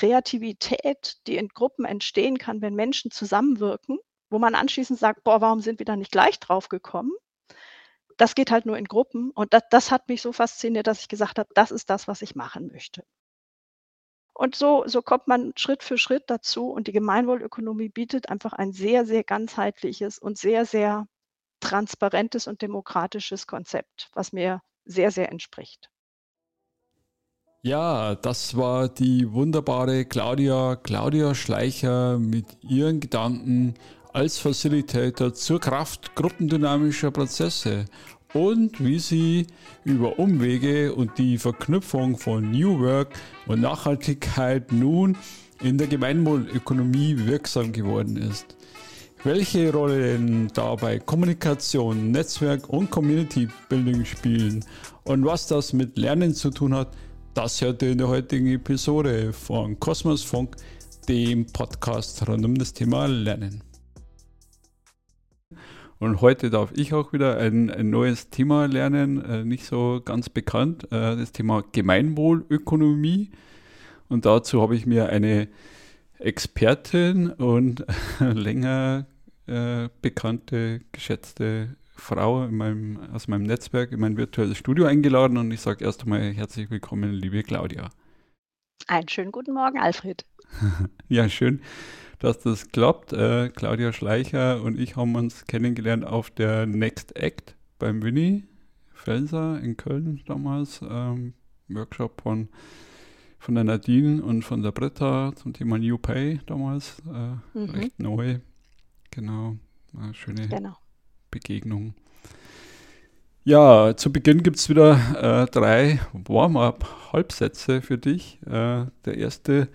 Kreativität, die in Gruppen entstehen kann, wenn Menschen zusammenwirken, wo man anschließend sagt, boah, warum sind wir da nicht gleich drauf gekommen? Das geht halt nur in Gruppen. Und das, das hat mich so fasziniert, dass ich gesagt habe, das ist das, was ich machen möchte. Und so, so kommt man Schritt für Schritt dazu. Und die Gemeinwohlökonomie bietet einfach ein sehr, sehr ganzheitliches und sehr, sehr transparentes und demokratisches Konzept, was mir sehr, sehr entspricht. Ja, das war die wunderbare Claudia, Claudia Schleicher mit ihren Gedanken als Facilitator zur Kraft gruppendynamischer Prozesse und wie sie über Umwege und die Verknüpfung von New Work und Nachhaltigkeit nun in der Gemeinwohlökonomie wirksam geworden ist. Welche Rolle dabei Kommunikation, Netzwerk und Community Building spielen und was das mit Lernen zu tun hat, das hört ihr in der heutigen Episode von Kosmos Funk, dem Podcast rund um das Thema Lernen. Und heute darf ich auch wieder ein, ein neues Thema lernen, äh, nicht so ganz bekannt, äh, das Thema Gemeinwohlökonomie. Und dazu habe ich mir eine Expertin und länger äh, bekannte, geschätzte Frau in meinem, aus meinem Netzwerk in mein virtuelles Studio eingeladen und ich sage erst einmal herzlich willkommen, liebe Claudia. Einen schönen guten Morgen, Alfred. ja, schön, dass das klappt. Äh, Claudia Schleicher und ich haben uns kennengelernt auf der Next Act beim Winnie Felser in Köln damals. Ähm, Workshop von, von der Nadine und von der Britta zum Thema New Pay damals. Äh, mhm. Recht neu. Genau. Äh, schöne genau. Begegnung. Ja, zu Beginn gibt es wieder äh, drei Warm-up-Halbsätze für dich. Äh, der erste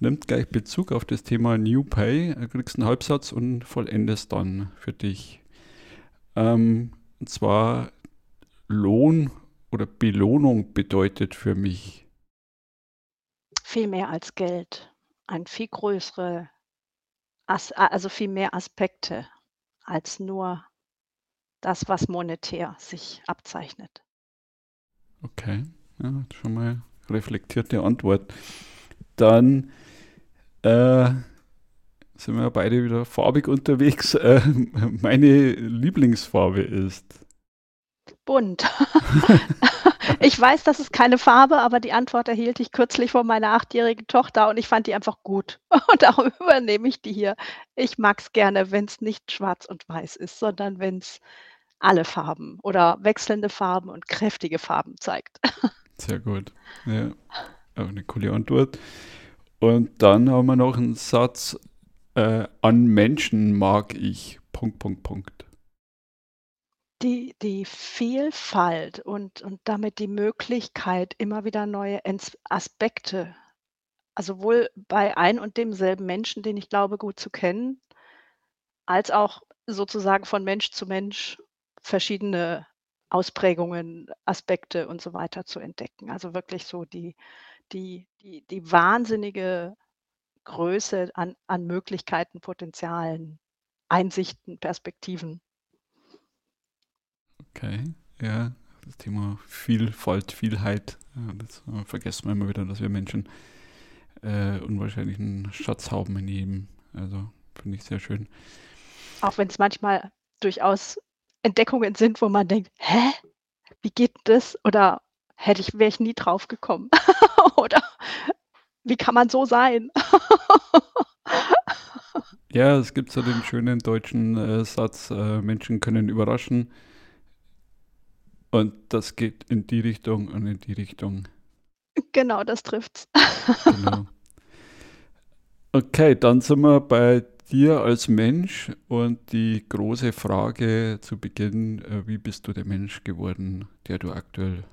nimmt gleich Bezug auf das Thema New Pay. Du kriegst einen Halbsatz und vollendest dann für dich. Ähm, und zwar Lohn oder Belohnung bedeutet für mich. Viel mehr als Geld. Ein viel größere, also viel mehr Aspekte als nur das, was monetär sich abzeichnet. Okay, ja, schon mal reflektierte Antwort. Dann äh, sind wir beide wieder farbig unterwegs. Äh, meine Lieblingsfarbe ist bunt. ich weiß, das ist keine Farbe, aber die Antwort erhielt ich kürzlich von meiner achtjährigen Tochter und ich fand die einfach gut. Und darum übernehme ich die hier. Ich mag es gerne, wenn es nicht schwarz und weiß ist, sondern wenn es alle Farben oder wechselnde Farben und kräftige Farben zeigt. Sehr gut. Ja, auch eine coole Antwort. Und dann haben wir noch einen Satz, äh, an Menschen mag ich, Punkt, Punkt, Punkt. Die, die Vielfalt und, und damit die Möglichkeit, immer wieder neue Aspekte, also sowohl bei ein und demselben Menschen, den ich glaube gut zu kennen, als auch sozusagen von Mensch zu Mensch verschiedene Ausprägungen, Aspekte und so weiter zu entdecken. Also wirklich so die, die, die, die wahnsinnige Größe an, an Möglichkeiten, Potenzialen, Einsichten, Perspektiven. Okay, ja, das Thema Vielfalt, Vielheit, das äh, vergessen wir immer wieder, dass wir Menschen äh, unwahrscheinlichen Schatz haben in jedem. Also finde ich sehr schön. Auch wenn es manchmal durchaus Entdeckungen sind, wo man denkt, hä? Wie geht das? Oder hätte ich, wäre ich nie drauf gekommen. Oder wie kann man so sein? ja, es gibt so den schönen deutschen äh, Satz, äh, Menschen können überraschen. Und das geht in die Richtung und in die Richtung. Genau, das trifft's. genau. Okay, dann sind wir bei dir als Mensch und die große Frage zu Beginn, äh, wie bist du der Mensch geworden, der du aktuell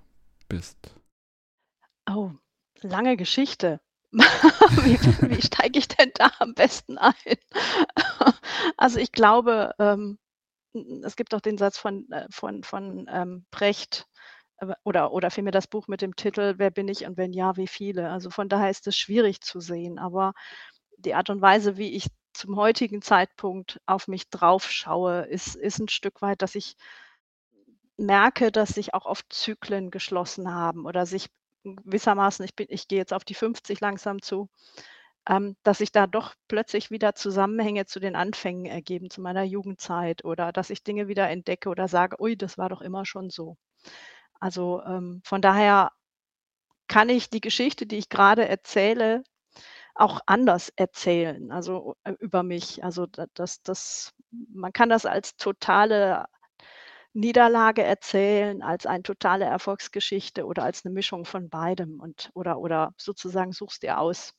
bist? Oh, lange Geschichte. wie, wie steige ich denn da am besten ein? also ich glaube, ähm, es gibt auch den Satz von, äh, von, von ähm, Brecht, äh, oder, oder vielmehr das Buch mit dem Titel Wer bin ich und wenn ja, wie viele? Also von daher ist es schwierig zu sehen, aber die Art und Weise, wie ich zum heutigen Zeitpunkt auf mich drauf schaue, ist, ist ein Stück weit, dass ich merke, dass sich auch oft Zyklen geschlossen haben oder sich gewissermaßen, ich bin, ich gehe jetzt auf die 50 langsam zu, ähm, dass sich da doch plötzlich wieder Zusammenhänge zu den Anfängen ergeben, zu meiner Jugendzeit oder dass ich Dinge wieder entdecke oder sage: „Ui, das war doch immer schon so.“ Also, ähm, von daher kann ich die Geschichte, die ich gerade erzähle, auch anders erzählen, also, äh, über mich. Also, da das das man kann das als totale Niederlage erzählen, als eine totale Erfolgsgeschichte oder als eine Mischung von beidem und oder oder sozusagen such's dir aus.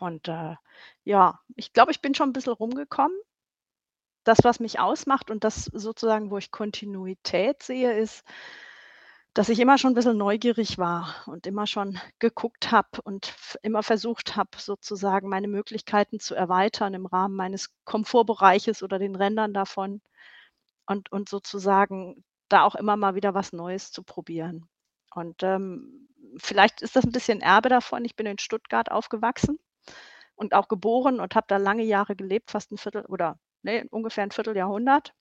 Und, äh, ja, ich glaube, ich bin schon 'n bisschen rumgekommen. Das, was mich ausmacht und das sozusagen, wo ich Kontinuität sehe, ist, dass ich immer schon 'n bisschen neugierig war und immer schon geguckt habe und immer versucht habe, sozusagen meine Möglichkeiten zu erweitern im Rahmen meines Komfortbereiches oder den Rändern davon und und sozusagen da auch immer mal wieder was Neues zu probieren. Und, ähm, vielleicht ist das 'n bisschen Erbe davon. Ich bin in Stuttgart aufgewachsen und auch geboren und habe da lange Jahre gelebt, fast 'n Viertel oder ne, ungefähr 'n Vierteljahrhundert.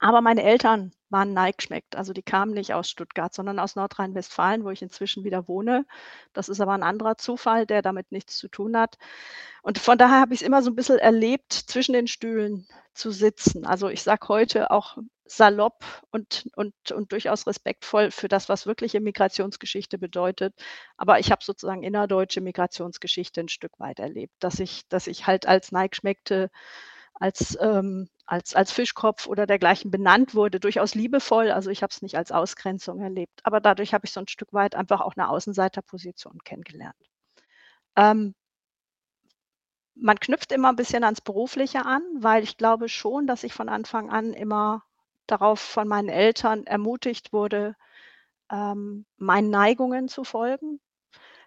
Aber meine Eltern waren Neigeschmeckt. Also, die kamen nicht aus Stuttgart, sondern aus Nordrhein-Westfalen, wo ich inzwischen wieder wohne. Das ist aber 'n anderer Zufall, der damit nichts zu tun hat. Und von daher habe ich's immer so 'n bisschen erlebt, zwischen den Stühlen zu sitzen. Also, ich sage heute auch salopp und und und durchaus respektvoll für das, was wirkliche Migrationsgeschichte bedeutet. Aber ich habe sozusagen innerdeutsche Migrationsgeschichte 'n Stück weit erlebt, dass ich dass ich halt als Neigeschmeckte als, ähm als als Fischkopf oder dergleichen benannt wurde, durchaus liebevoll. Also, ich habe es nicht als Ausgrenzung erlebt, aber dadurch habe ich so 'n Stück weit einfach auch 'ne Außenseiterposition kennengelernt. Ähm man knüpft immer 'n bisschen ans Berufliche an, weil ich glaube schon, dass ich von Anfang an immer darauf von meinen Eltern ermutigt wurde, ähm, meinen Neigungen zu folgen.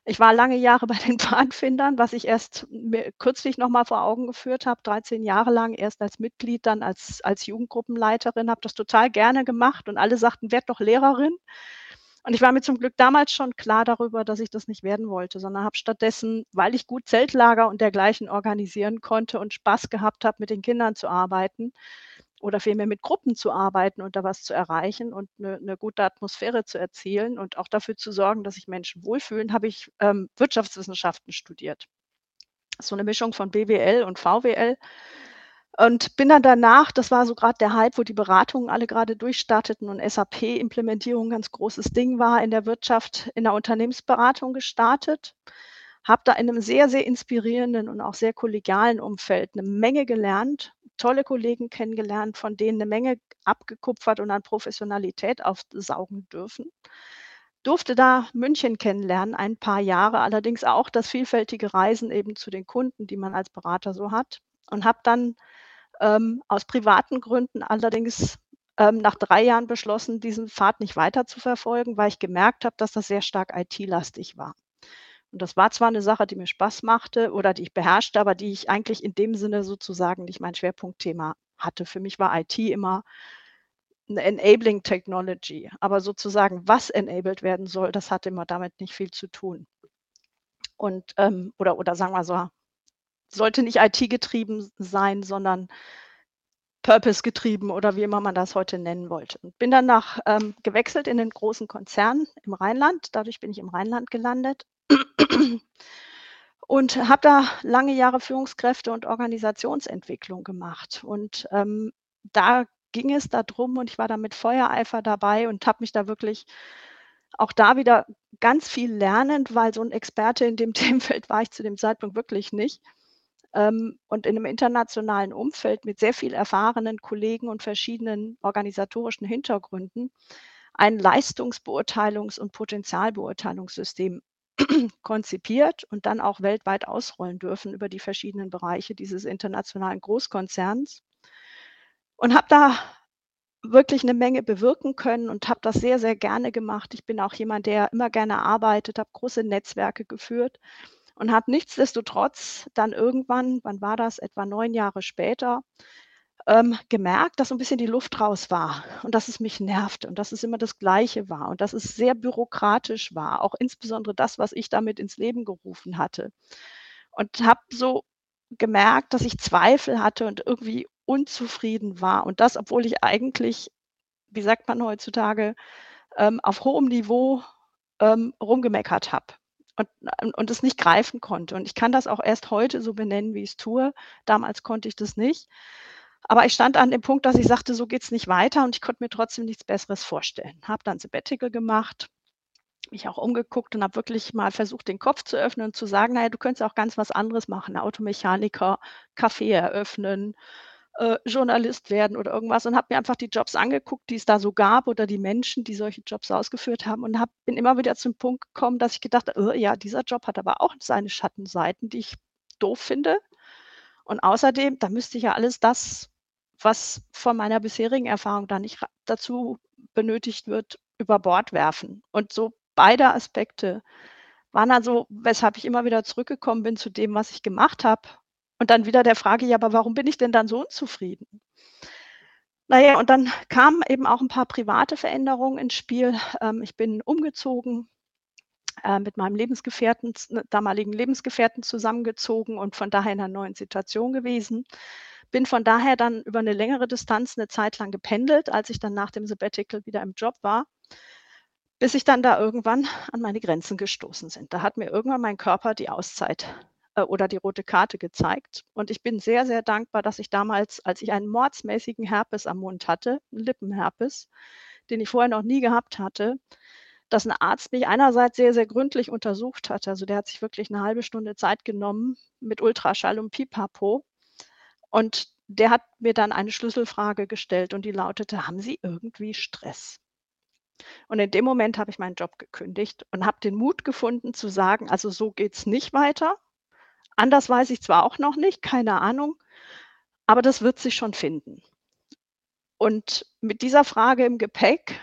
Ich war lange Jahre bei den Pfadfindern, was ich erst kürzlich noch mal vor Augen geführt habe, 13 Jahre lang, erst als Mitglied, dann als als Jugendgruppenleiterin, habe das total gerne gemacht und alle sagten: „Werd doch Lehrerin.“ Und ich war mir zum Glück damals schon klar darüber, dass ich das nicht werden wollte, sondern habe stattdessen, weil ich gut Zeltlager und dergleichen organisieren konnte und Spaß gehabt habe, mit den Kindern zu arbeiten oder vielmehr mit Gruppen zu arbeiten und da was zu erreichen und 'ne 'ne gute Atmosphäre zu erzielen und auch dafür zu sorgen, dass sich Menschen wohlfühlen, habe ich, ähm, Wirtschaftswissenschaften studiert. So 'ne Mischung von BWL und VWL und bin dann danach das war so grad der Hype, wo die Beratungen alle grade durchstarteten und SAP-Implementierung ganz großes Ding war in der Wirtschaft, in der Unternehmensberatung gestartet. Habe da in 'nem sehr, sehr inspirierenden und auch sehr kollegialen Umfeld 'ne Menge gelernt, tolle Kollegen kennengelernt, von denen 'ne Menge abgekupfert und an Professionalität aufsaugen dürfen. Durfte da München kennenlernen, ein paar Jahre, allerdings auch das vielfältige Reisen eben zu den Kunden, die man als Berater so hat und habe dann, ähm, aus privaten Gründen allerdings, ähm, nach 3 Jahren beschlossen, diesen Pfad nicht weiterzuverfolgen, weil ich gemerkt habe, dass das sehr stark IT-lastig war. Und das war zwar 'ne Sache, die mir Spaß machte oder die ich beherrschte, aber die ich eigentlich in dem Sinne sozusagen nicht mein Schwerpunktthema hatte. Für mich war IT immer 'ne enabling technology, aber sozusagen, was enabled werden soll, das hatte immer damit nicht viel zu tun. Und, ähm oder oder sagen wir so, sollte nicht IT-getrieben sein, sondern Purpose-getrieben oder wie immer man das heute nennen wollte. Und bin dann nach ähm, gewechselt in den großen Konzern im Rheinland. Dadurch bin ich im Rheinland gelandet und habe da lange Jahre Führungskräfte und Organisationsentwicklung gemacht. Und, ähm, da ging es da drum und ich war da mit Feuereifer dabei und habe mich da wirklich auch da wieder ganz viel lernend, weil so 'n Experte in dem Themenfeld war ich zu dem Zeitpunkt wirklich nicht. Ähm, und in 'nem internationalen Umfeld mit sehr viel erfahrenen Kollegen und verschiedenen organisatorischen Hintergründen ein Leistungsbeurteilungs und Potenzialbeurteilungssystem konzipiert und dann auch weltweit ausrollen dürfen über die verschiedenen Bereiche dieses internationalen Großkonzerns. Und habe da wirklich 'ne Menge bewirken können und habe das sehr, sehr gerne gemacht. Ich bin auch jemand, der immer gerne arbeitet, habe große Netzwerke geführt und habe nichtsdestotrotz dann irgendwann, wann war das, etwa 9 Jahre später, ähm, gemerkt, dass so 'n bisschen die Luft raus war und dass es mich nervte und dass es immer das Gleiche war und dass es sehr bürokratisch war, auch insbesondere das, was ich damit ins Leben gerufen hatte. Und habe so gemerkt, dass ich Zweifel hatte und irgendwie unzufrieden war und das, obwohl ich eigentlich, wie sagt man heutzutage, ähm, auf hohem Niveau, ähm, rumgemeckert habe. und, und es nicht greifen konnte. Und ich kann das auch erst heute so benennen, wie ich es tue. Damals konnte ich das nicht. Aber ich stand an dem Punkt, dass ich sagte, so geht es nicht weiter und ich konnte mir trotzdem nichts Besseres vorstellen. Habe dann Sabbatical gemacht, mich auch umgeguckt und habe wirklich mal versucht, den Kopf zu öffnen und zu sagen, naja, du könntest auch ganz was anderes machen, Automechaniker, Café eröffnen, äh, Journalist werden oder irgendwas und habe mir einfach die Jobs angeguckt, die es da so gab oder die Menschen, die solche Jobs ausgeführt haben und hab, bin immer wieder zum Punkt gekommen, dass ich gedacht habe, äh, ja, dieser Job hat aber auch seine Schattenseiten, die ich doof finde. Und außerdem, da müsste ich ja alles das, was von meiner bisherigen Erfahrung da nicht dazu benötigt wird, über Bord werfen. Und so beide Aspekte waren also, weshalb ich immer wieder zurückgekommen bin zu dem, was ich gemacht habe und dann wieder der Frage, ja, aber warum bin ich denn dann so unzufrieden? Naja, und dann kamen eben auch ein paar private Veränderungen ins Spiel. Ähm, ich bin umgezogen, äh, mit meinem Lebensgefährten, damaligen Lebensgefährten zusammengezogen und von daher in einer neuen Situation gewesen. Bin von daher dann über eine längere Distanz eine Zeit lang gependelt, als ich dann nach dem Sabbatical wieder im Job war, bis ich dann da irgendwann an meine Grenzen gestoßen sind. Da hat mir irgendwann mein Körper die Auszeit äh, oder die rote Karte gezeigt. Und ich bin sehr, sehr dankbar, dass ich damals, als ich einen mordsmäßigen Herpes am Mund hatte, einen Lippenherpes, den ich vorher noch nie gehabt hatte, dass ein Arzt mich einerseits sehr, sehr gründlich untersucht hat. Also der hat sich wirklich eine halbe Stunde Zeit genommen mit Ultraschall und Pipapo. Und der hat mir dann eine Schlüsselfrage gestellt und die lautete, haben Sie irgendwie Stress? Und in dem Moment habe ich meinen Job gekündigt und habe den Mut gefunden zu sagen, also so geht es nicht weiter. Anders weiß ich zwar auch noch nicht, keine Ahnung, aber das wird sich schon finden. Und mit dieser Frage im Gepäck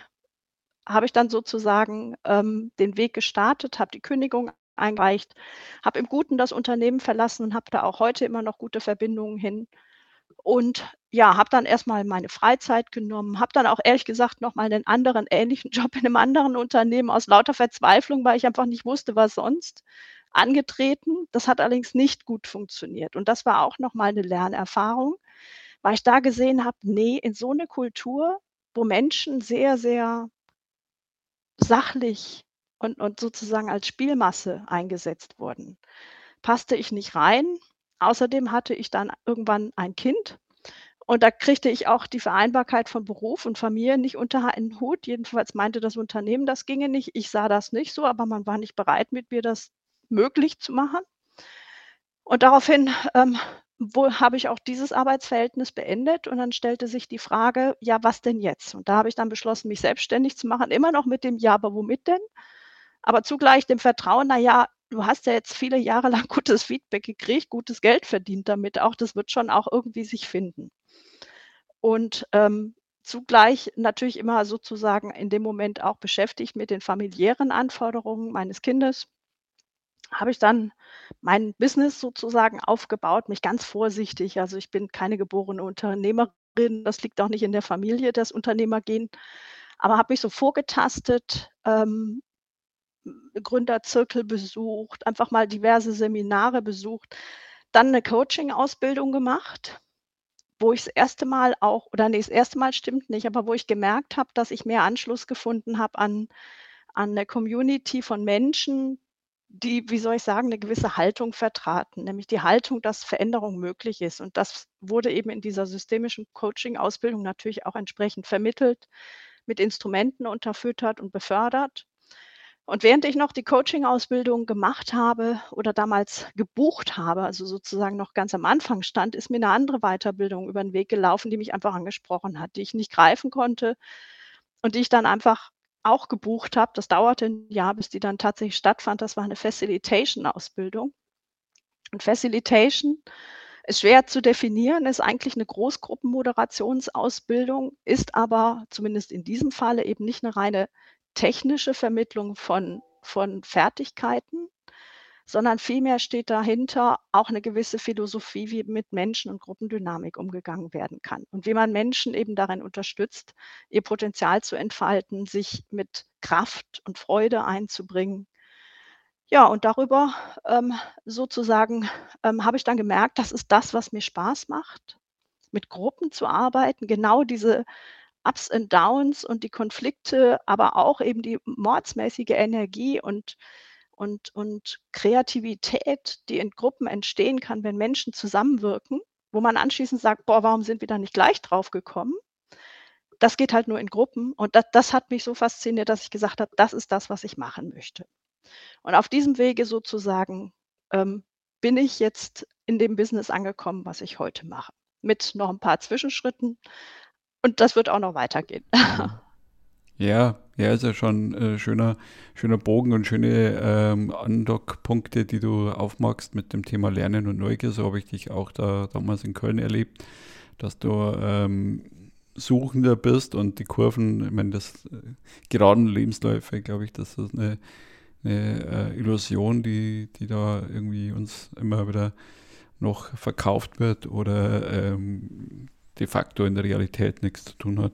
habe ich dann sozusagen ähm, den Weg gestartet, habe die Kündigung eingereicht, habe im Guten das Unternehmen verlassen und habe da auch heute immer noch gute Verbindungen hin. Und ja, habe dann erstmal meine Freizeit genommen, habe dann auch ehrlich gesagt noch mal einen anderen ähnlichen Job in einem anderen Unternehmen aus lauter Verzweiflung, weil ich einfach nicht wusste, was sonst angetreten. Das hat allerdings nicht gut funktioniert. Und das war auch nochmal eine Lernerfahrung, weil ich da gesehen habe, nee, in so eine Kultur, wo Menschen sehr, sehr sachlich und, und sozusagen als Spielmasse eingesetzt wurden, passte ich nicht rein. Außerdem hatte ich dann irgendwann ein Kind und da kriegte ich auch die Vereinbarkeit von Beruf und Familie nicht unter einen Hut. Jedenfalls meinte das Unternehmen, das ginge nicht. Ich sah das nicht so, aber man war nicht bereit, mit mir das möglich zu machen. Und daraufhin ähm, habe ich auch dieses Arbeitsverhältnis beendet und dann stellte sich die Frage, ja, was denn jetzt? Und da habe ich dann beschlossen, mich selbstständig zu machen, immer noch mit dem Ja, aber womit denn? Aber zugleich dem Vertrauen, na ja, du hast ja jetzt viele Jahre lang gutes Feedback gekriegt, gutes Geld verdient damit auch, das wird schon auch irgendwie sich finden. Und ähm, zugleich natürlich immer sozusagen in dem Moment auch beschäftigt mit den familiären Anforderungen meines Kindes habe ich dann mein Business sozusagen aufgebaut, mich ganz vorsichtig. Also ich bin keine geborene Unternehmerin, das liegt auch nicht in der Familie, das Unternehmergehen, aber habe mich so vorgetastet, ähm, Gründerzirkel besucht, einfach mal diverse Seminare besucht, dann eine Coaching-Ausbildung gemacht, wo ich das erste Mal auch, oder nee, das erste Mal stimmt nicht, aber wo ich gemerkt habe, dass ich mehr Anschluss gefunden habe an, an eine Community von Menschen, die, wie soll ich sagen, eine gewisse Haltung vertraten, nämlich die Haltung, dass Veränderung möglich ist. Und das wurde eben in dieser systemischen Coaching-Ausbildung natürlich auch entsprechend vermittelt, mit Instrumenten unterfüttert und befördert. Und während ich noch die Coaching-Ausbildung gemacht habe oder damals gebucht habe, also sozusagen noch ganz am Anfang stand, ist mir eine andere Weiterbildung über den Weg gelaufen, die mich einfach angesprochen hat, die ich nicht greifen konnte und die ich dann einfach auch gebucht habe. Das dauerte ein Jahr, bis die dann tatsächlich stattfand. Das war eine Facilitation-Ausbildung. Und Facilitation ist schwer zu definieren, ist eigentlich eine Großgruppenmoderationsausbildung, ist aber zumindest in diesem Falle eben nicht eine reine technische Vermittlung von, von Fertigkeiten, sondern vielmehr steht dahinter auch eine gewisse Philosophie, wie mit Menschen und Gruppendynamik umgegangen werden kann und wie man Menschen eben darin unterstützt, ihr Potenzial zu entfalten, sich mit Kraft und Freude einzubringen. Ja, und darüber ähm, sozusagen ähm, habe ich dann gemerkt, das ist das, was mir Spaß macht, mit Gruppen zu arbeiten, genau diese Ups und Downs und die Konflikte, aber auch eben die mordsmäßige Energie und und, und Kreativität, die in Gruppen entstehen kann, wenn Menschen zusammenwirken, wo man anschließend sagt, boah, warum sind wir da nicht gleich drauf gekommen? Das geht halt nur in Gruppen und das, das hat mich so fasziniert, dass ich gesagt habe, das ist das, was ich machen möchte. Und auf diesem Wege sozusagen ähm, bin ich jetzt in dem Business angekommen, was ich heute mache. Mit noch ein paar Zwischenschritten. Und das wird auch noch weitergehen. Ja, ja, ist ja schon äh, schöner, schöner Bogen und schöne ähm, Andockpunkte, die du aufmachst mit dem Thema Lernen und Neugier. So habe ich dich auch da damals in Köln erlebt, dass du ähm, Suchender bist und die Kurven, ich meine, das äh, geraden Lebensläufe, glaube ich, das ist eine, eine äh, Illusion, die, die da irgendwie uns immer wieder noch verkauft wird oder ähm, de facto in der Realität nichts zu tun hat.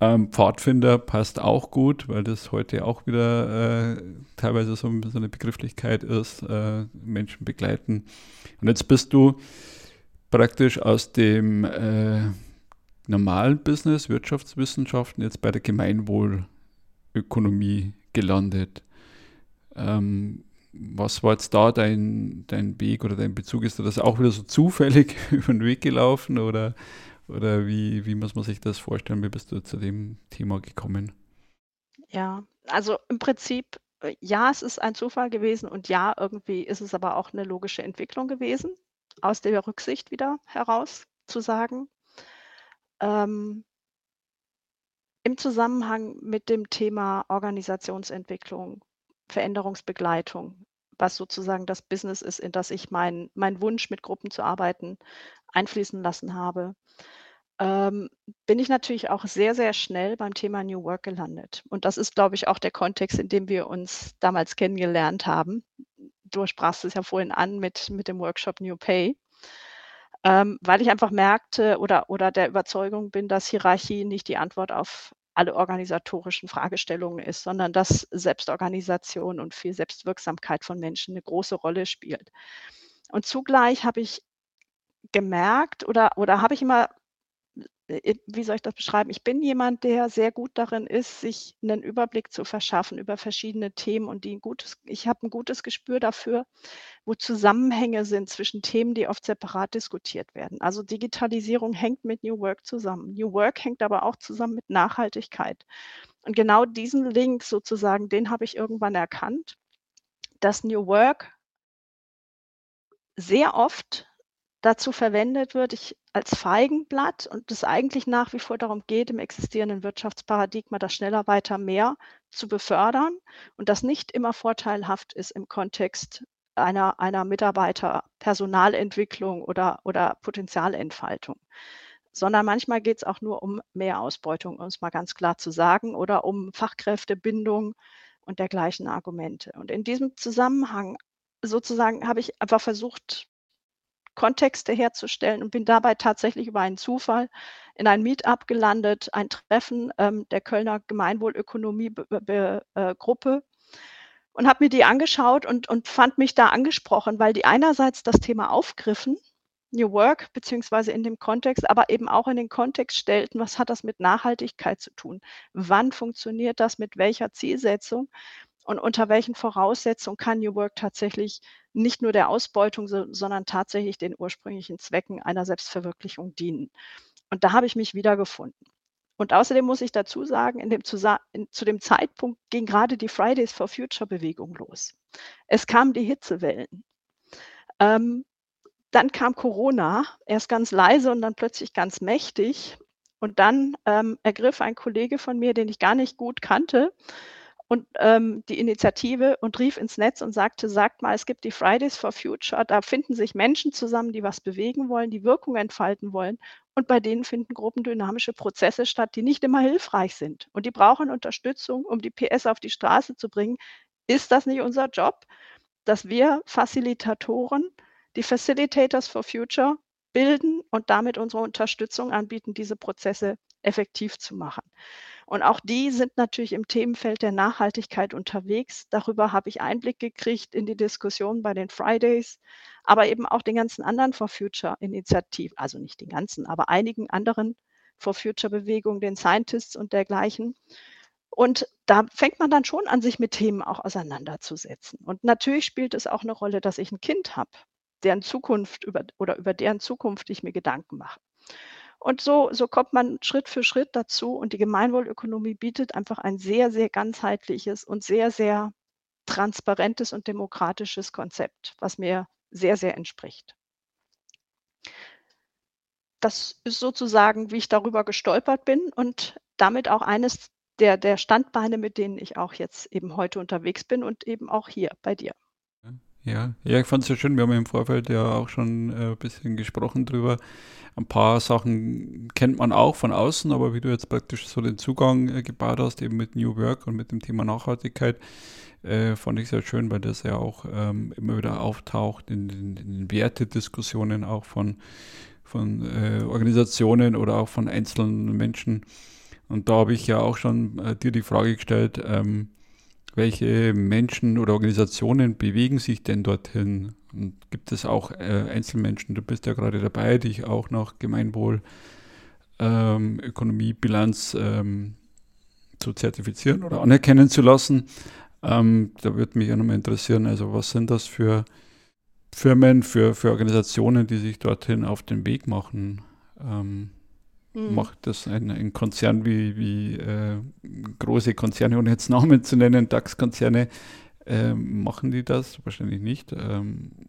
Ähm, Pfadfinder passt auch gut, weil das heute auch wieder äh, teilweise so bisschen eine Begrifflichkeit ist, äh, Menschen begleiten. Und jetzt bist du praktisch aus dem äh, normalen Business, Wirtschaftswissenschaften, jetzt bei der Gemeinwohlökonomie gelandet. Ähm, was war jetzt da dein, dein Weg oder dein Bezug? Ist dir das auch wieder so zufällig über den Weg gelaufen oder oder wie, wie muss man sich das vorstellen? Wie bist du zu dem Thema gekommen? Ja, also im Prinzip, äh, ja, es ist ein Zufall gewesen und ja, irgendwie ist es aber auch eine logische Entwicklung gewesen, aus der Rücksicht wieder heraus zu sagen. Ähm, Im Zusammenhang mit dem Thema Organisationsentwicklung, Veränderungsbegleitung, was sozusagen das Business ist, in das ich meinen mein Wunsch, mit Gruppen zu arbeiten, einfließen lassen habe, ähm, bin ich natürlich auch sehr, sehr schnell beim Thema New Work gelandet. Und das ist, glaube ich, auch der Kontext, in dem wir uns damals kennengelernt haben. Du sprachst es ja vorhin an mit, mit dem Workshop New Pay. Ähm, weil ich einfach merkte oder, oder der Überzeugung bin, dass Hierarchie nicht die Antwort auf alle organisatorischen Fragestellungen ist, sondern dass Selbstorganisation und viel Selbstwirksamkeit von Menschen eine große Rolle spielt. Und zugleich habe ich gemerkt oder, oder habe ich immer, wie soll ich das beschreiben? Ich bin jemand, der sehr gut darin ist, sich einen Überblick zu verschaffen über verschiedene Themen und die ein gutes, ich habe ein gutes Gespür dafür, wo Zusammenhänge sind zwischen Themen, die oft separat diskutiert werden. Also Digitalisierung hängt mit New Work zusammen. New Work hängt aber auch zusammen mit Nachhaltigkeit. Und genau diesen Link sozusagen, den habe ich irgendwann erkannt, dass New Work sehr oft dazu verwendet wird, ich als Feigenblatt und es eigentlich nach wie vor darum geht, im existierenden Wirtschaftsparadigma das schneller weiter mehr zu befördern und das nicht immer vorteilhaft ist im Kontext einer, einer Mitarbeiter-Personalentwicklung oder, oder Potenzialentfaltung. Sondern manchmal geht es auch nur um mehr Ausbeutung, um es mal ganz klar zu sagen, oder um Fachkräftebindung und dergleichen Argumente. Und in diesem Zusammenhang sozusagen habe ich einfach versucht, Kontexte herzustellen und bin dabei tatsächlich über einen Zufall in ein Meetup gelandet, ein Treffen ähm, der Kölner Gemeinwohlökonomie-Gruppe äh, und habe mir die angeschaut und, und fand mich da angesprochen, weil die einerseits das Thema aufgriffen, New Work, beziehungsweise in dem Kontext, aber eben auch in den Kontext stellten, was hat das mit Nachhaltigkeit zu tun? Wann funktioniert das mit welcher Zielsetzung? Und unter welchen Voraussetzungen kann New Work tatsächlich nicht nur der Ausbeutung, sondern tatsächlich den ursprünglichen Zwecken einer Selbstverwirklichung dienen. Und da habe ich mich wiedergefunden. Und außerdem muss ich dazu sagen, dem in, zu dem Zeitpunkt ging gerade die Fridays for Future Bewegung los. Es kamen die Hitzewellen. Ähm, dann kam Corona, erst ganz leise und dann plötzlich ganz mächtig. Und dann ähm, ergriff ein Kollege von mir, den ich gar nicht gut kannte, und ähm, die Initiative und rief ins Netz und sagte, sagt mal, es gibt die Fridays for Future, da finden sich Menschen zusammen, die was bewegen wollen, die Wirkung entfalten wollen und bei denen finden gruppendynamische Prozesse statt, die nicht immer hilfreich sind und die brauchen Unterstützung, um die PS auf die Straße zu bringen. Ist das nicht unser Job, dass wir Facilitatoren, die Facilitators for Future bilden und damit unsere Unterstützung anbieten, diese Prozesse effektiv zu machen? Und auch die sind natürlich im Themenfeld der Nachhaltigkeit unterwegs. Darüber habe ich Einblick gekriegt in die Diskussion bei den Fridays, aber eben auch den ganzen anderen For Future Initiativen, also nicht den ganzen, aber einigen anderen For Future Bewegungen, den Scientists und dergleichen. Und da fängt man dann schon an, sich mit Themen auch auseinanderzusetzen. Und natürlich spielt es auch eine Rolle, dass ich ein Kind habe, deren Zukunft über oder über deren Zukunft ich mir Gedanken mache. Und so so kommt man Schritt für Schritt dazu und die Gemeinwohlökonomie bietet einfach ein sehr, sehr ganzheitliches und sehr, sehr transparentes und demokratisches Konzept, was mir sehr, sehr entspricht. Das ist sozusagen, wie ich darüber gestolpert bin und damit auch eines der der Standbeine, mit denen ich auch jetzt eben heute unterwegs bin und eben auch hier bei dir. Ja, ja, ich fand es ja schön. Wir haben im Vorfeld ja auch schon äh, ein bisschen gesprochen drüber. Ein paar Sachen kennt man auch von außen, aber wie du jetzt praktisch so den Zugang äh, gebaut hast, eben mit New Work und mit dem Thema Nachhaltigkeit, äh, fand ich sehr schön, weil das ja auch ähm, immer wieder auftaucht in, in, in den Wertediskussionen auch von, von äh, Organisationen oder auch von einzelnen Menschen. Und da habe ich ja auch schon äh, dir die Frage gestellt, ähm, welche Menschen oder Organisationen bewegen sich denn dorthin? Und gibt es auch äh, Einzelmenschen, du bist ja gerade dabei, dich auch nach Gemeinwohl, ähm, Ökonomie, Bilanz ähm, zu zertifizieren oder anerkennen zu lassen. Ähm, da würde mich ja nochmal interessieren, also was sind das für Firmen, für, für Organisationen, die sich dorthin auf den Weg machen? Ähm, Mhm. Macht das ein, ein, Konzern wie, wie äh, große Konzerne, ohne jetzt Namen zu nennen, DAX-Konzerne, äh, machen die das? Wahrscheinlich nicht. Ähm.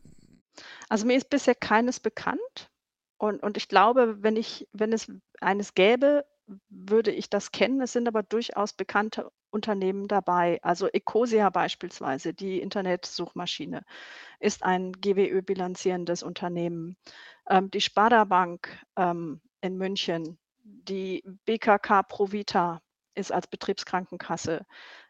Also mir ist bisher keines bekannt. Und, und ich glaube, wenn, ich, wenn es eines gäbe, würde ich das kennen. Es sind aber durchaus bekannte Unternehmen dabei. Also Ecosia beispielsweise, die Internetsuchmaschine, ist ein GWÖ-bilanzierendes Unternehmen. Ähm, die Sparda Bank ähm, in München. Die BKK Provita ist als Betriebskrankenkasse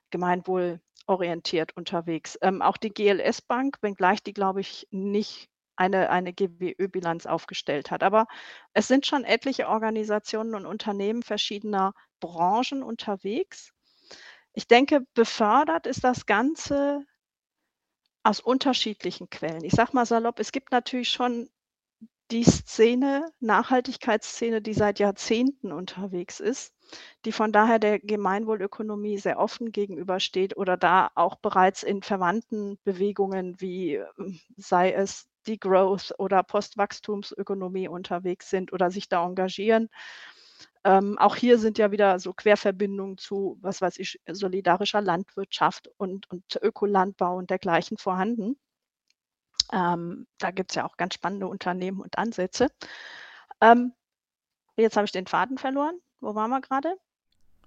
gemeinwohlorientiert unterwegs. Ähm, auch die GLS Bank, wenngleich die, glaube ich, nicht eine, eine GWÖ-Bilanz aufgestellt hat. Aber es sind schon etliche Organisationen und Unternehmen verschiedener Branchen unterwegs. Ich denke, befördert ist das Ganze aus unterschiedlichen Quellen. Ich sage mal salopp, es gibt natürlich schon die Szene, Nachhaltigkeitsszene, die seit Jahrzehnten unterwegs ist, die von daher der Gemeinwohlökonomie sehr offen gegenübersteht oder da auch bereits in verwandten Bewegungen wie ähm, sei es Degrowth oder Postwachstumsökonomie unterwegs sind oder sich da engagieren. Ähm, auch hier sind ja wieder so Querverbindungen zu, was weiß ich, solidarischer Landwirtschaft und, und Ökolandbau und dergleichen vorhanden. Ähm, da gibt es ja auch ganz spannende Unternehmen und Ansätze. Ähm, jetzt habe ich den Faden verloren. Wo waren wir gerade?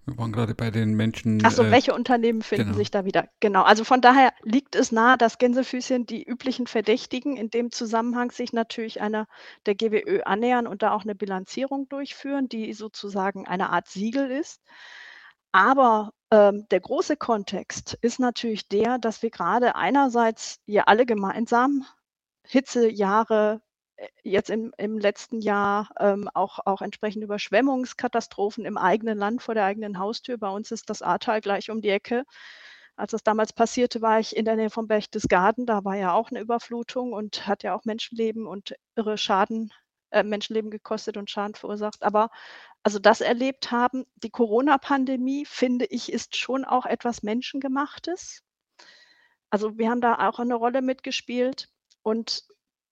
Wir waren gerade bei den Menschen. Achso, äh, welche Unternehmen finden genau. sich da wieder? Genau. Also von daher liegt es nahe, dass Gänsefüßchen die üblichen Verdächtigen in dem Zusammenhang sich natürlich einer der GWÖ annähern und da auch eine Bilanzierung durchführen, die sozusagen eine Art Siegel ist. Aber ähm, der große Kontext ist natürlich der, dass wir gerade einerseits ja alle gemeinsam Hitzejahre äh, jetzt im, im letzten Jahr ähm, auch, auch entsprechend Überschwemmungskatastrophen im eigenen Land vor der eigenen Haustür. Bei uns ist das Ahrtal gleich um die Ecke. Als das damals passierte, war ich in der Nähe von Berchtesgaden. Da war ja auch eine Überflutung und hat ja auch Menschenleben und irre Schaden, äh, Menschenleben gekostet und Schaden verursacht. Aber also das erlebt haben. Die Corona-Pandemie, finde ich, ist schon auch etwas Menschengemachtes. Also wir haben da auch eine Rolle mitgespielt und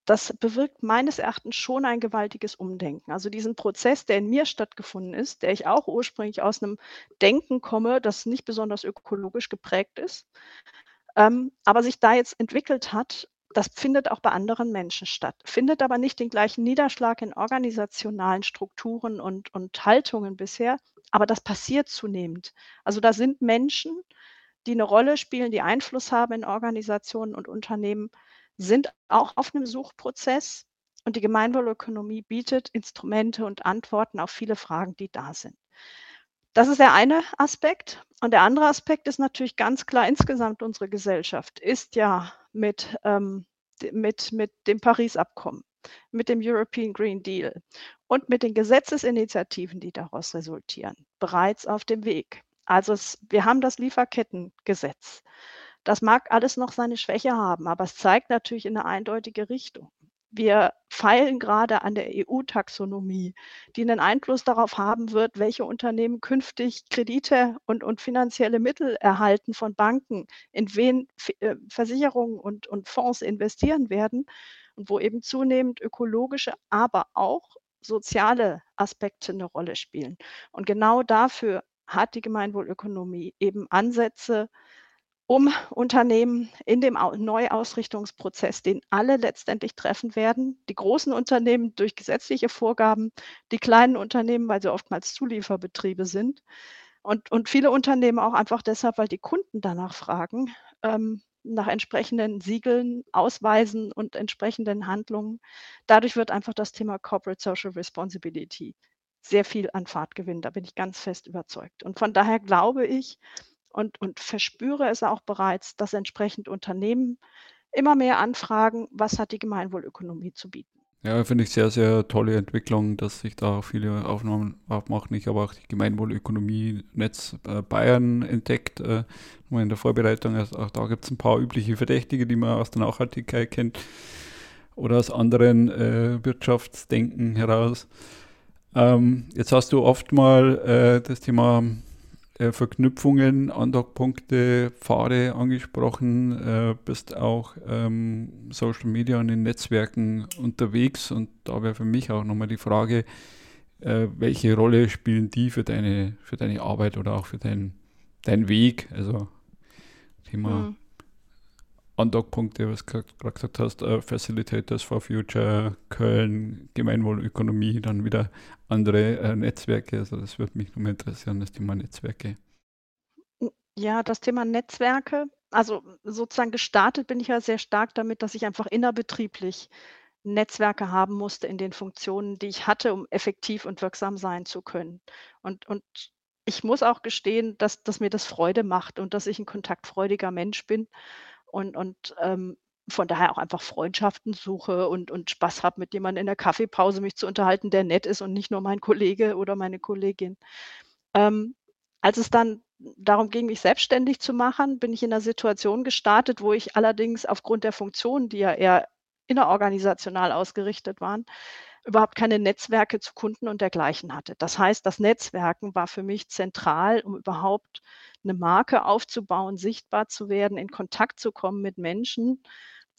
das bewirkt meines Erachtens schon ein gewaltiges Umdenken. Also diesen Prozess, der in mir stattgefunden ist, der ich auch ursprünglich aus einem Denken komme, das nicht besonders ökologisch geprägt ist, ähm, aber sich da jetzt entwickelt hat das findet auch bei anderen Menschen statt, findet aber nicht den gleichen Niederschlag in organisationalen Strukturen und, und Haltungen bisher, aber das passiert zunehmend. Also da sind Menschen, die eine Rolle spielen, die Einfluss haben in Organisationen und Unternehmen, sind auch auf einem Suchprozess und die Gemeinwohlökonomie bietet Instrumente und Antworten auf viele Fragen, die da sind. Das ist der eine Aspekt. Und der andere Aspekt ist natürlich ganz klar, insgesamt unsere Gesellschaft ist ja mit, ähm, mit, mit dem Paris-Abkommen, mit dem European Green Deal und mit den Gesetzesinitiativen, die daraus resultieren, bereits auf dem Weg. Also es, wir haben das Lieferkettengesetz. Das mag alles noch seine Schwäche haben, aber es zeigt natürlich in eine eindeutige Richtung. Wir feilen gerade an der EU-Taxonomie, die einen Einfluss darauf haben wird, welche Unternehmen künftig Kredite und, und finanzielle Mittel erhalten von Banken, in wen äh, Versicherungen und, und Fonds investieren werden und wo eben zunehmend ökologische, aber auch soziale Aspekte eine Rolle spielen. Und genau dafür hat die Gemeinwohlökonomie eben Ansätze, um Unternehmen in dem Neuausrichtungsprozess, den alle letztendlich treffen werden, die großen Unternehmen durch gesetzliche Vorgaben, die kleinen Unternehmen, weil sie oftmals Zulieferbetriebe sind und, und viele Unternehmen auch einfach deshalb, weil die Kunden danach fragen, ähm, nach entsprechenden Siegeln, Ausweisen und entsprechenden Handlungen. Dadurch wird einfach das Thema Corporate Social Responsibility sehr viel an Fahrt gewinnen. Da bin ich ganz fest überzeugt. Und von daher glaube ich, und, und verspüre es auch bereits, dass entsprechend Unternehmen immer mehr anfragen, was hat die Gemeinwohlökonomie zu bieten. Ja, finde ich sehr, sehr tolle Entwicklung, dass sich da viele Aufnahmen aufmachen. Ich habe auch die Gemeinwohlökonomie-Netz äh, Bayern entdeckt, äh, in der Vorbereitung. Also auch da gibt es ein paar übliche Verdächtige, die man aus der Nachhaltigkeit kennt oder aus anderen äh, Wirtschaftsdenken heraus. Ähm, jetzt hast du oft mal äh, das Thema äh, Verknüpfungen, Andockpunkte, Pfade angesprochen, äh, bist auch ähm, Social Media und in Netzwerken unterwegs und da wäre für mich auch nochmal die Frage, äh, welche Rolle spielen die für deine, für deine Arbeit oder auch für deinen dein Weg? Also Thema mhm. Andockpunkte, was du gerade gesagt hast, uh, Facilitators for Future, Köln, Gemeinwohlökonomie, dann wieder andere äh, Netzwerke. Also das würde mich nur interessieren, das Thema Netzwerke. Ja, das Thema Netzwerke, also sozusagen gestartet bin ich ja sehr stark damit, dass ich einfach innerbetrieblich Netzwerke haben musste in den Funktionen, die ich hatte, um effektiv und wirksam sein zu können. Und, und ich muss auch gestehen, dass, dass mir das Freude macht und dass ich ein kontaktfreudiger Mensch bin und, und ähm, von daher auch einfach Freundschaften suche und, und Spaß habe, mit jemandem in der Kaffeepause mich zu unterhalten, der nett ist und nicht nur mein Kollege oder meine Kollegin. Ähm, als es dann darum ging, mich selbstständig zu machen, bin ich in einer Situation gestartet, wo ich allerdings aufgrund der Funktionen, die ja eher innerorganisational ausgerichtet waren, überhaupt keine Netzwerke zu Kunden und dergleichen hatte. Das heißt, das Netzwerken war für mich zentral, um überhaupt eine Marke aufzubauen, sichtbar zu werden, in Kontakt zu kommen mit Menschen,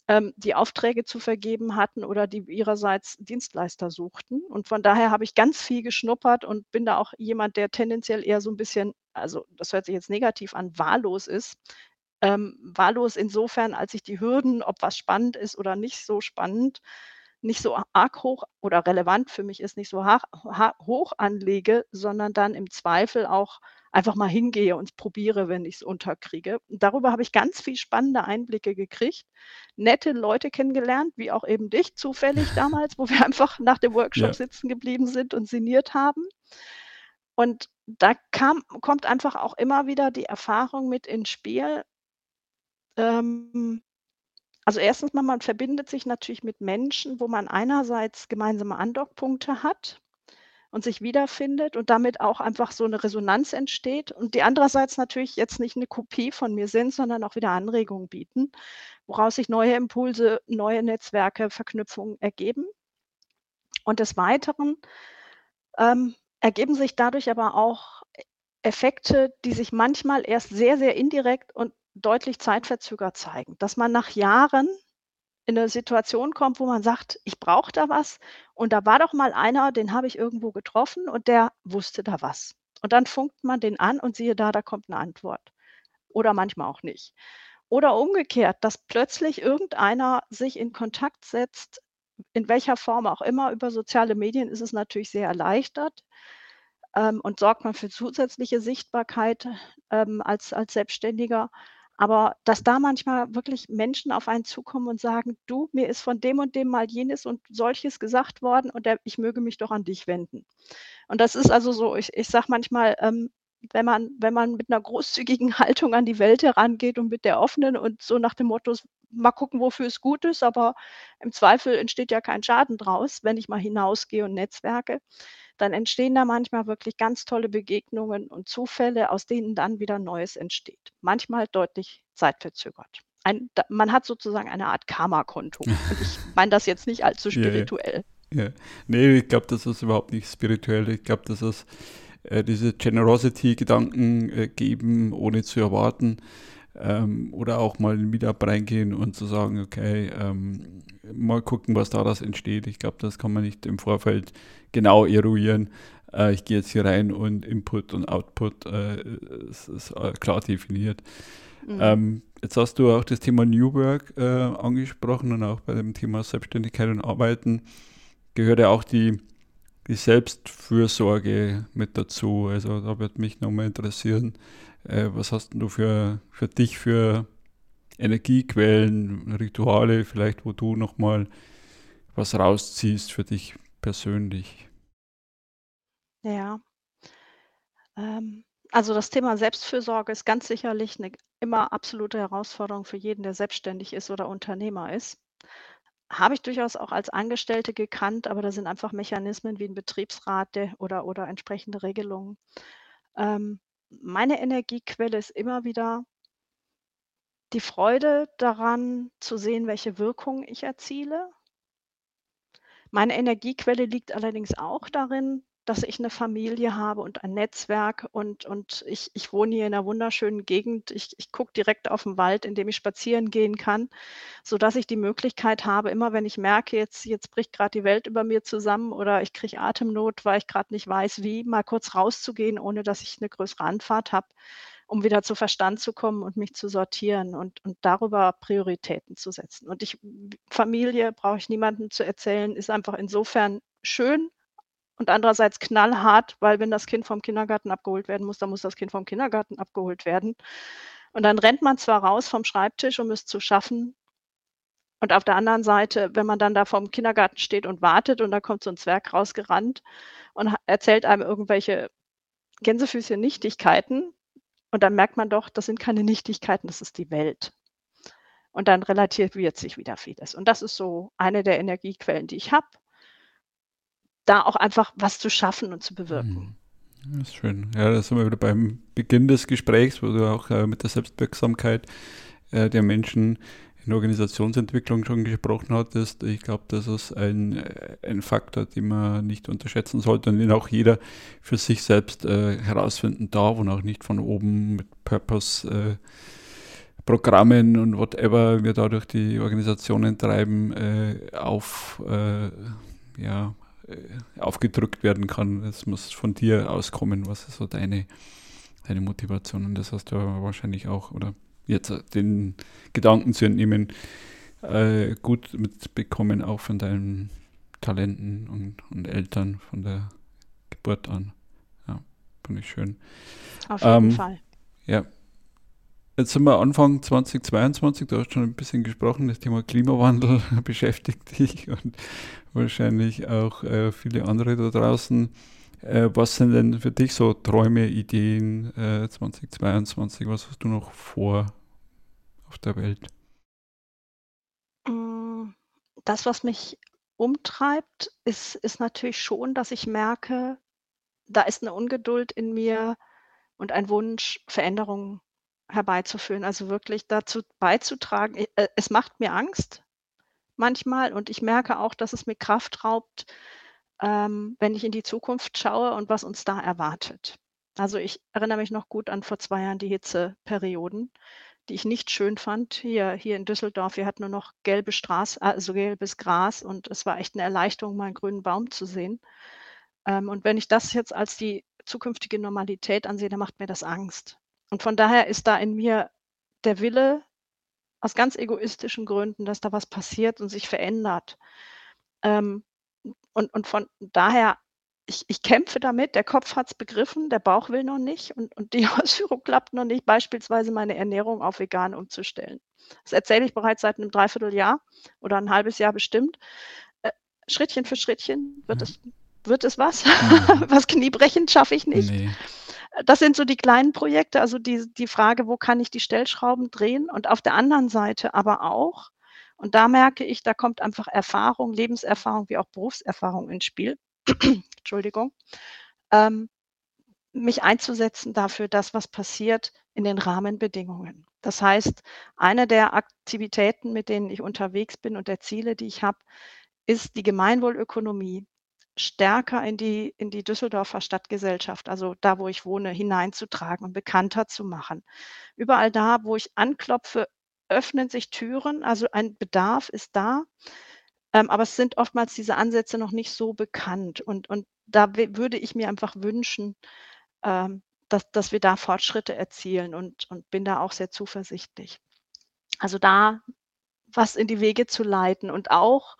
ähm, die Aufträge zu vergeben hatten oder die ihrerseits Dienstleister suchten. Und von daher habe ich ganz viel geschnuppert und bin da auch jemand, der tendenziell eher so ein bisschen, also das hört sich jetzt negativ an, wahllos ist. Ähm, wahllos insofern, als ich die Hürden, ob was spannend ist oder nicht so spannend, nicht so arg hoch oder relevant für mich ist, nicht so hoch anlege, sondern dann im Zweifel auch einfach mal hingehe und probiere, wenn ich es unterkriege. Und darüber habe ich ganz viel spannende Einblicke gekriegt, nette Leute kennengelernt, wie auch eben dich zufällig damals, wo wir einfach nach dem Workshop ja. sitzen geblieben sind und sinniert haben. Und da kam, kommt einfach auch immer wieder die Erfahrung mit ins Spiel. Ähm, also erstens mal, man verbindet sich natürlich mit Menschen, wo man einerseits gemeinsame Andockpunkte hat und sich wiederfindet und damit auch einfach so eine Resonanz entsteht und die andererseits natürlich jetzt nicht eine Kopie von mir sind, sondern auch wieder Anregungen bieten, woraus sich neue Impulse, neue Netzwerke, Verknüpfungen ergeben. Und des Weiteren ähm, ergeben sich dadurch aber auch Effekte, die sich manchmal erst sehr, sehr indirekt und deutlich zeitverzögert zeigen, dass man nach Jahren in eine Situation kommt, wo man sagt, ich brauche da was und da war doch mal einer, den habe ich irgendwo getroffen und der wusste da was. Und dann funkt man den an und siehe da, da kommt eine Antwort. Oder manchmal auch nicht. Oder umgekehrt, dass plötzlich irgendeiner sich in Kontakt setzt, in welcher Form auch immer, über soziale Medien ist es natürlich sehr erleichtert ähm, und sorgt man für zusätzliche Sichtbarkeit ähm, als, als Selbstständiger. Aber dass da manchmal wirklich Menschen auf einen zukommen und sagen, du, mir ist von dem und dem mal jenes und solches gesagt worden und der, ich möge mich doch an dich wenden. Und das ist also so, ich, ich sage manchmal, ähm, wenn man, wenn man mit einer großzügigen Haltung an die Welt herangeht und mit der offenen und so nach dem Motto, mal gucken, wofür es gut ist, aber im Zweifel entsteht ja kein Schaden draus, wenn ich mal hinausgehe und netzwerke, dann entstehen da manchmal wirklich ganz tolle Begegnungen und Zufälle, aus denen dann wieder Neues entsteht. Manchmal deutlich zeitverzögert. ein, man hat sozusagen eine Art Karma-Konto. Und ich meine das jetzt nicht allzu spirituell. Ja, ja. Nee, ich glaube, das ist überhaupt nicht spirituell. Ich glaube, dass es äh, diese Generosity-Gedanken äh, geben, ohne zu erwarten. Ähm, oder auch mal in ein Meetup reingehen und zu sagen, okay, ähm, mal gucken, was daraus entsteht. Ich glaube, das kann man nicht im Vorfeld genau eruieren. Äh, ich gehe jetzt hier rein und Input und Output äh, ist, ist äh, klar definiert. Mhm. Ähm, jetzt hast du auch das Thema New Work äh, angesprochen und auch bei dem Thema Selbstständigkeit und Arbeiten gehört ja auch die, die Selbstfürsorge mit dazu. Also da würde mich nochmal interessieren, äh, was hast du für, für dich für Energiequellen, Rituale, vielleicht wo du nochmal was rausziehst für dich persönlich? Ja. Ähm, also das Thema Selbstfürsorge ist ganz sicherlich eine immer absolute Herausforderung für jeden, der selbstständig ist oder Unternehmer ist. Habe ich durchaus auch als Angestellte gekannt, aber da sind einfach Mechanismen wie ein Betriebsrat der oder oder entsprechende Regelungen. Ähm, meine Energiequelle ist immer wieder die Freude daran zu sehen, welche Wirkung ich erziele. Meine Energiequelle liegt allerdings auch darin, dass ich eine Familie habe und ein Netzwerk und und ich ich wohne hier in einer wunderschönen Gegend. Ich ich gucke direkt auf den Wald, in dem ich spazieren gehen kann, sodass ich die Möglichkeit habe, immer wenn ich merke, jetzt jetzt bricht gerade die Welt über mir zusammen oder ich kriege Atemnot, weil ich gerade nicht weiß wie, mal kurz rauszugehen, ohne dass ich eine größere Anfahrt habe, um wieder zu Verstand zu kommen und mich zu sortieren und und darüber Prioritäten zu setzen. Und ich Familie, brauche ich niemandem zu erzählen, ist einfach insofern schön und andererseits knallhart, weil wenn das Kind vom Kindergarten abgeholt werden muss, dann muss das Kind vom Kindergarten abgeholt werden. Und dann rennt man zwar raus vom Schreibtisch, um es zu schaffen. Und auf der anderen Seite, wenn man dann da vom Kindergarten steht und wartet und da kommt so ein Zwerg rausgerannt und erzählt einem irgendwelche Gänsefüßchen Nichtigkeiten. Und dann merkt man doch, das sind keine Nichtigkeiten, das ist die Welt. Und dann relativiert sich wieder vieles. Und das ist so eine der Energiequellen, die ich habe da auch einfach was zu schaffen und zu bewirken. Das ist schön. Ja, da sind wir wieder beim Beginn des Gesprächs, wo du auch äh, mit der Selbstwirksamkeit äh, der Menschen in Organisationsentwicklung schon gesprochen hattest. Ich glaube, das ist ein, äh, ein Faktor, den man nicht unterschätzen sollte und den auch jeder für sich selbst äh, herausfinden darf und auch nicht von oben mit Purpose äh, Programmen und whatever wir da durch die Organisationen treiben, äh, auf ja, aufgedrückt werden kann. Es muss von dir auskommen, was ist so deine, deine Motivation. Und das hast du wahrscheinlich auch, oder jetzt den Gedanken zu entnehmen, äh, gut mitbekommen, auch von deinen Talenten und, und Eltern von der Geburt an. Ja, fand ich schön. Auf jeden ähm, Fall. Ja, Jetzt sind wir Anfang 2022, du hast schon ein bisschen gesprochen, das Thema Klimawandel beschäftigt dich und wahrscheinlich auch äh, viele andere da draußen. Äh, was sind denn für dich so Träume, Ideen äh, 2022? Was hast du noch vor auf der Welt? Mm, das, was mich umtreibt, ist, ist natürlich schon, dass ich merke, da ist eine Ungeduld in mir und ein Wunsch, Veränderungen herbeizuführen, also wirklich dazu beizutragen. Äh, es macht mir Angst manchmal und ich merke auch, dass es mir Kraft raubt, ähm, wenn ich in die Zukunft schaue und was uns da erwartet. Also ich erinnere mich noch gut an vor zwei Jahren die Hitzeperioden, die ich nicht schön fand. Hier, hier in Düsseldorf, wir hatten nur noch gelbe Straße, also gelbes Gras und es war echt eine Erleichterung, mal einen grünen Baum zu sehen. Ähm, und wenn ich das jetzt als die zukünftige Normalität ansehe, dann macht mir das Angst. Und von daher ist da in mir der Wille, aus ganz egoistischen Gründen, dass da was passiert und sich verändert. Ähm, und, und von daher, ich, ich kämpfe damit, der Kopf hat es begriffen, der Bauch will noch nicht und, und die Ausführung klappt noch nicht, beispielsweise meine Ernährung auf vegan umzustellen. Das erzähle ich bereits seit einem Dreivierteljahr oder ein halbes Jahr bestimmt. Äh, Schrittchen für Schrittchen wird, mhm. es, wird es was. Mhm. was kniebrechend schaffe ich nicht. Nee das sind so die kleinen Projekte, also die, die Frage, wo kann ich die Stellschrauben drehen? Und auf der anderen Seite aber auch, und da merke ich, da kommt einfach Erfahrung, Lebenserfahrung wie auch Berufserfahrung ins Spiel. Entschuldigung. Ähm, mich einzusetzen dafür, dass was passiert in den Rahmenbedingungen. Das heißt, eine der Aktivitäten, mit denen ich unterwegs bin und der Ziele, die ich habe, ist die Gemeinwohlökonomie stärker in die, in die Düsseldorfer Stadtgesellschaft, also da, wo ich wohne, hineinzutragen und bekannter zu machen. Überall da, wo ich anklopfe, öffnen sich Türen, also ein Bedarf ist da. Ähm, aber es sind oftmals diese Ansätze noch nicht so bekannt. Und, und da würde ich mir einfach wünschen, ähm, dass, dass wir da Fortschritte erzielen und, und bin da auch sehr zuversichtlich. Also da was in die Wege zu leiten und auch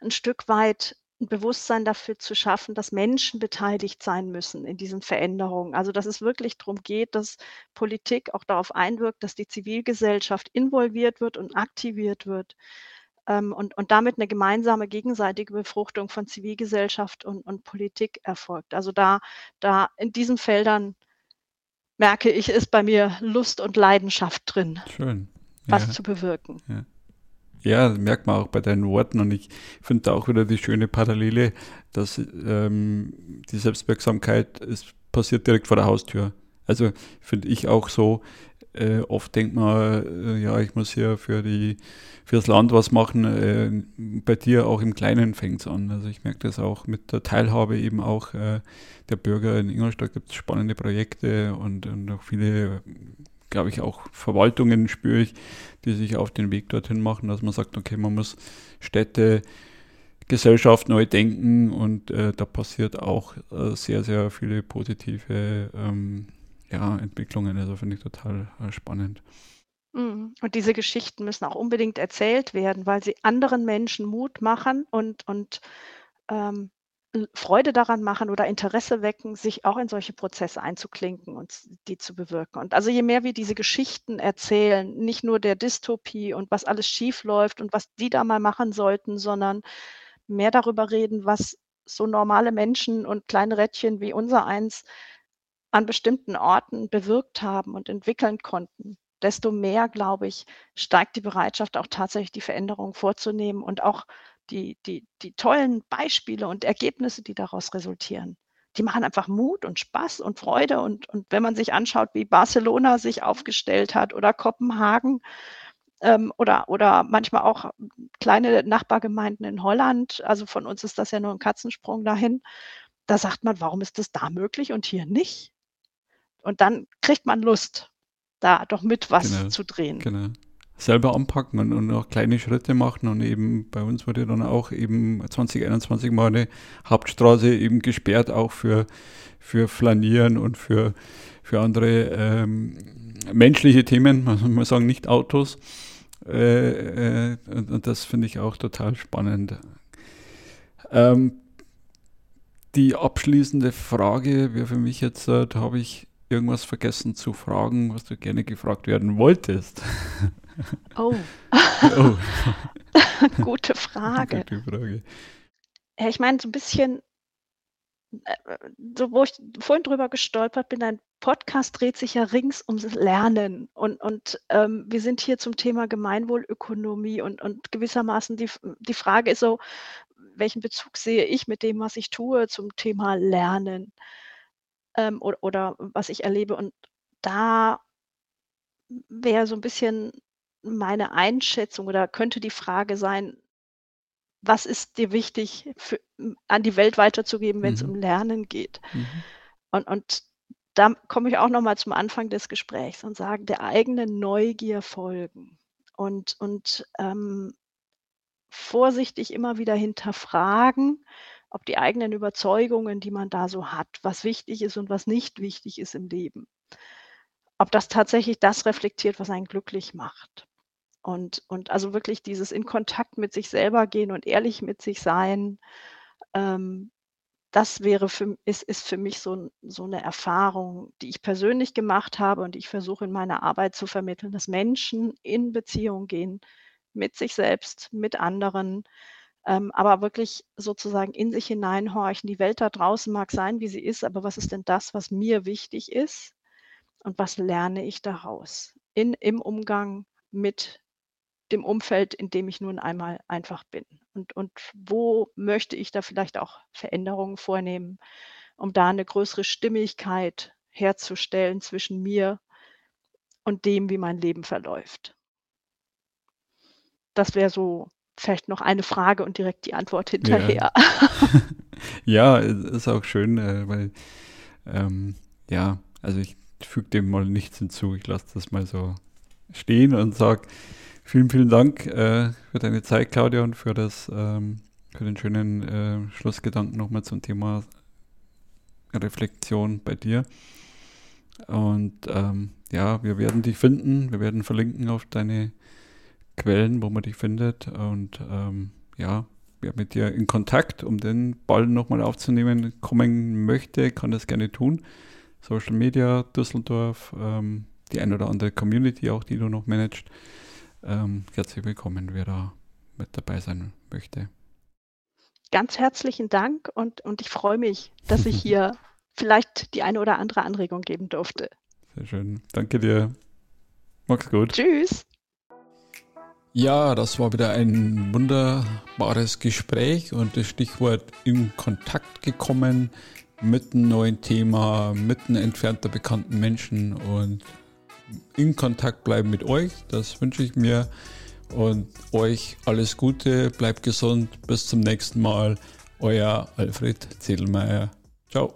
ein Stück weit ein Bewusstsein dafür zu schaffen, dass Menschen beteiligt sein müssen in diesen Veränderungen. Also dass es wirklich darum geht, dass Politik auch darauf einwirkt, dass die Zivilgesellschaft involviert wird und aktiviert wird ähm, und, und damit eine gemeinsame gegenseitige Befruchtung von Zivilgesellschaft und, und Politik erfolgt. Also da, da in diesen Feldern merke ich, ist bei mir Lust und Leidenschaft drin, Schön. was zu bewirken. Ja. Ja, merkt man auch bei deinen Worten und ich finde da auch wieder die schöne Parallele, dass ähm, die Selbstwirksamkeit ist, passiert direkt vor der Haustür. Also finde ich auch so, äh, oft denkt man, äh, ja, ich muss hier für die fürs Land was machen. Äh, bei dir auch im Kleinen fängt es an. Also ich merke das auch mit der Teilhabe eben auch äh, der Bürger in Ingolstadt gibt es spannende Projekte und, und auch viele glaube ich, auch Verwaltungen spüre ich, die sich auf den Weg dorthin machen, dass man sagt, okay, man muss Städte, Gesellschaft neu denken und äh, da passiert auch äh, sehr, sehr viele positive ähm, ja, Entwicklungen. Also finde ich total äh, spannend. Mhm. Und diese Geschichten müssen auch unbedingt erzählt werden, weil sie anderen Menschen Mut machen und, und ähm, Freude daran machen oder Interesse wecken, sich auch in solche Prozesse einzuklinken und die zu bewirken. Und also je mehr wir diese Geschichten erzählen, nicht nur der Dystopie und was alles schief läuft und was die da mal machen sollten, sondern mehr darüber reden, was so normale Menschen und kleine Rädchen wie unser eins an bestimmten Orten bewirkt haben und entwickeln konnten, desto mehr, glaube ich, steigt die Bereitschaft, auch tatsächlich die Veränderung vorzunehmen und auch die, die, die tollen Beispiele und Ergebnisse, die daraus resultieren, die machen einfach Mut und Spaß und Freude. Und, und wenn man sich anschaut, wie Barcelona sich aufgestellt hat oder Kopenhagen ähm, oder, oder manchmal auch kleine Nachbargemeinden in Holland, also von uns ist das ja nur ein Katzensprung dahin, da sagt man, warum ist das da möglich und hier nicht? Und dann kriegt man Lust, da doch mit was genau, zu drehen. Genau selber anpacken und, und auch kleine Schritte machen. Und eben bei uns wurde dann auch eben 2021 mal eine Hauptstraße eben gesperrt, auch für, für Flanieren und für, für andere ähm, menschliche Themen, man muss mal sagen, nicht Autos. Äh, äh, und, das finde ich auch total spannend. Ähm, die abschließende Frage wäre für mich jetzt, äh, da habe ich irgendwas vergessen zu fragen, was du gerne gefragt werden wolltest. Oh. oh. Gute Frage. Gute Frage. Ja, ich meine, so ein bisschen, äh, so wo ich vorhin drüber gestolpert bin, dein Podcast dreht sich ja rings ums Lernen. Und, und ähm, wir sind hier zum Thema Gemeinwohlökonomie und, und gewissermaßen die, die Frage ist so, welchen Bezug sehe ich mit dem, was ich tue, zum Thema Lernen ähm, oder, oder was ich erlebe. Und da wäre so ein bisschen meine Einschätzung oder könnte die Frage sein, was ist dir wichtig für, an die Welt weiterzugeben, wenn es mhm. um Lernen geht? Mhm. Und, und da komme ich auch nochmal zum Anfang des Gesprächs und sage, der eigenen Neugier folgen und, und ähm, vorsichtig immer wieder hinterfragen, ob die eigenen Überzeugungen, die man da so hat, was wichtig ist und was nicht wichtig ist im Leben, ob das tatsächlich das reflektiert, was einen glücklich macht. Und, und also wirklich dieses in Kontakt mit sich selber gehen und ehrlich mit sich sein, ähm, das wäre für, ist, ist für mich so, so eine Erfahrung, die ich persönlich gemacht habe und ich versuche in meiner Arbeit zu vermitteln, dass Menschen in Beziehung gehen mit sich selbst, mit anderen, ähm, aber wirklich sozusagen in sich hineinhorchen. Die Welt da draußen mag sein, wie sie ist, aber was ist denn das, was mir wichtig ist und was lerne ich daraus in, im Umgang mit dem Umfeld, in dem ich nun einmal einfach bin. Und, und wo möchte ich da vielleicht auch Veränderungen vornehmen, um da eine größere Stimmigkeit herzustellen zwischen mir und dem, wie mein Leben verläuft. Das wäre so vielleicht noch eine Frage und direkt die Antwort hinterher. Ja, ja ist auch schön, äh, weil ähm, ja, also ich füge dem mal nichts hinzu. Ich lasse das mal so stehen und sage vielen, vielen Dank äh, für deine Zeit, Claudia, und für das ähm, für den schönen äh, Schlussgedanken nochmal zum Thema Reflexion bei dir. Und ähm, ja, wir werden dich finden, wir werden verlinken auf deine Quellen, wo man dich findet. Und ähm, ja, wer mit dir in Kontakt, um den Ball nochmal aufzunehmen, kommen möchte, kann das gerne tun. Social Media, Düsseldorf, ähm, die ein oder andere Community auch, die du noch managst. Ähm, herzlich willkommen, wer da mit dabei sein möchte. Ganz herzlichen Dank und, und ich freue mich, dass ich hier vielleicht die eine oder andere Anregung geben durfte. Sehr schön. Danke dir. Mach's gut. Tschüss. Ja, das war wieder ein wunderbares Gespräch und das Stichwort in Kontakt gekommen mit einem neuen Thema, mit einem entfernter bekannten Menschen und in Kontakt bleiben mit euch. Das wünsche ich mir und euch alles Gute, bleibt gesund, bis zum nächsten Mal. Euer Alfred Zedelmeier. Ciao.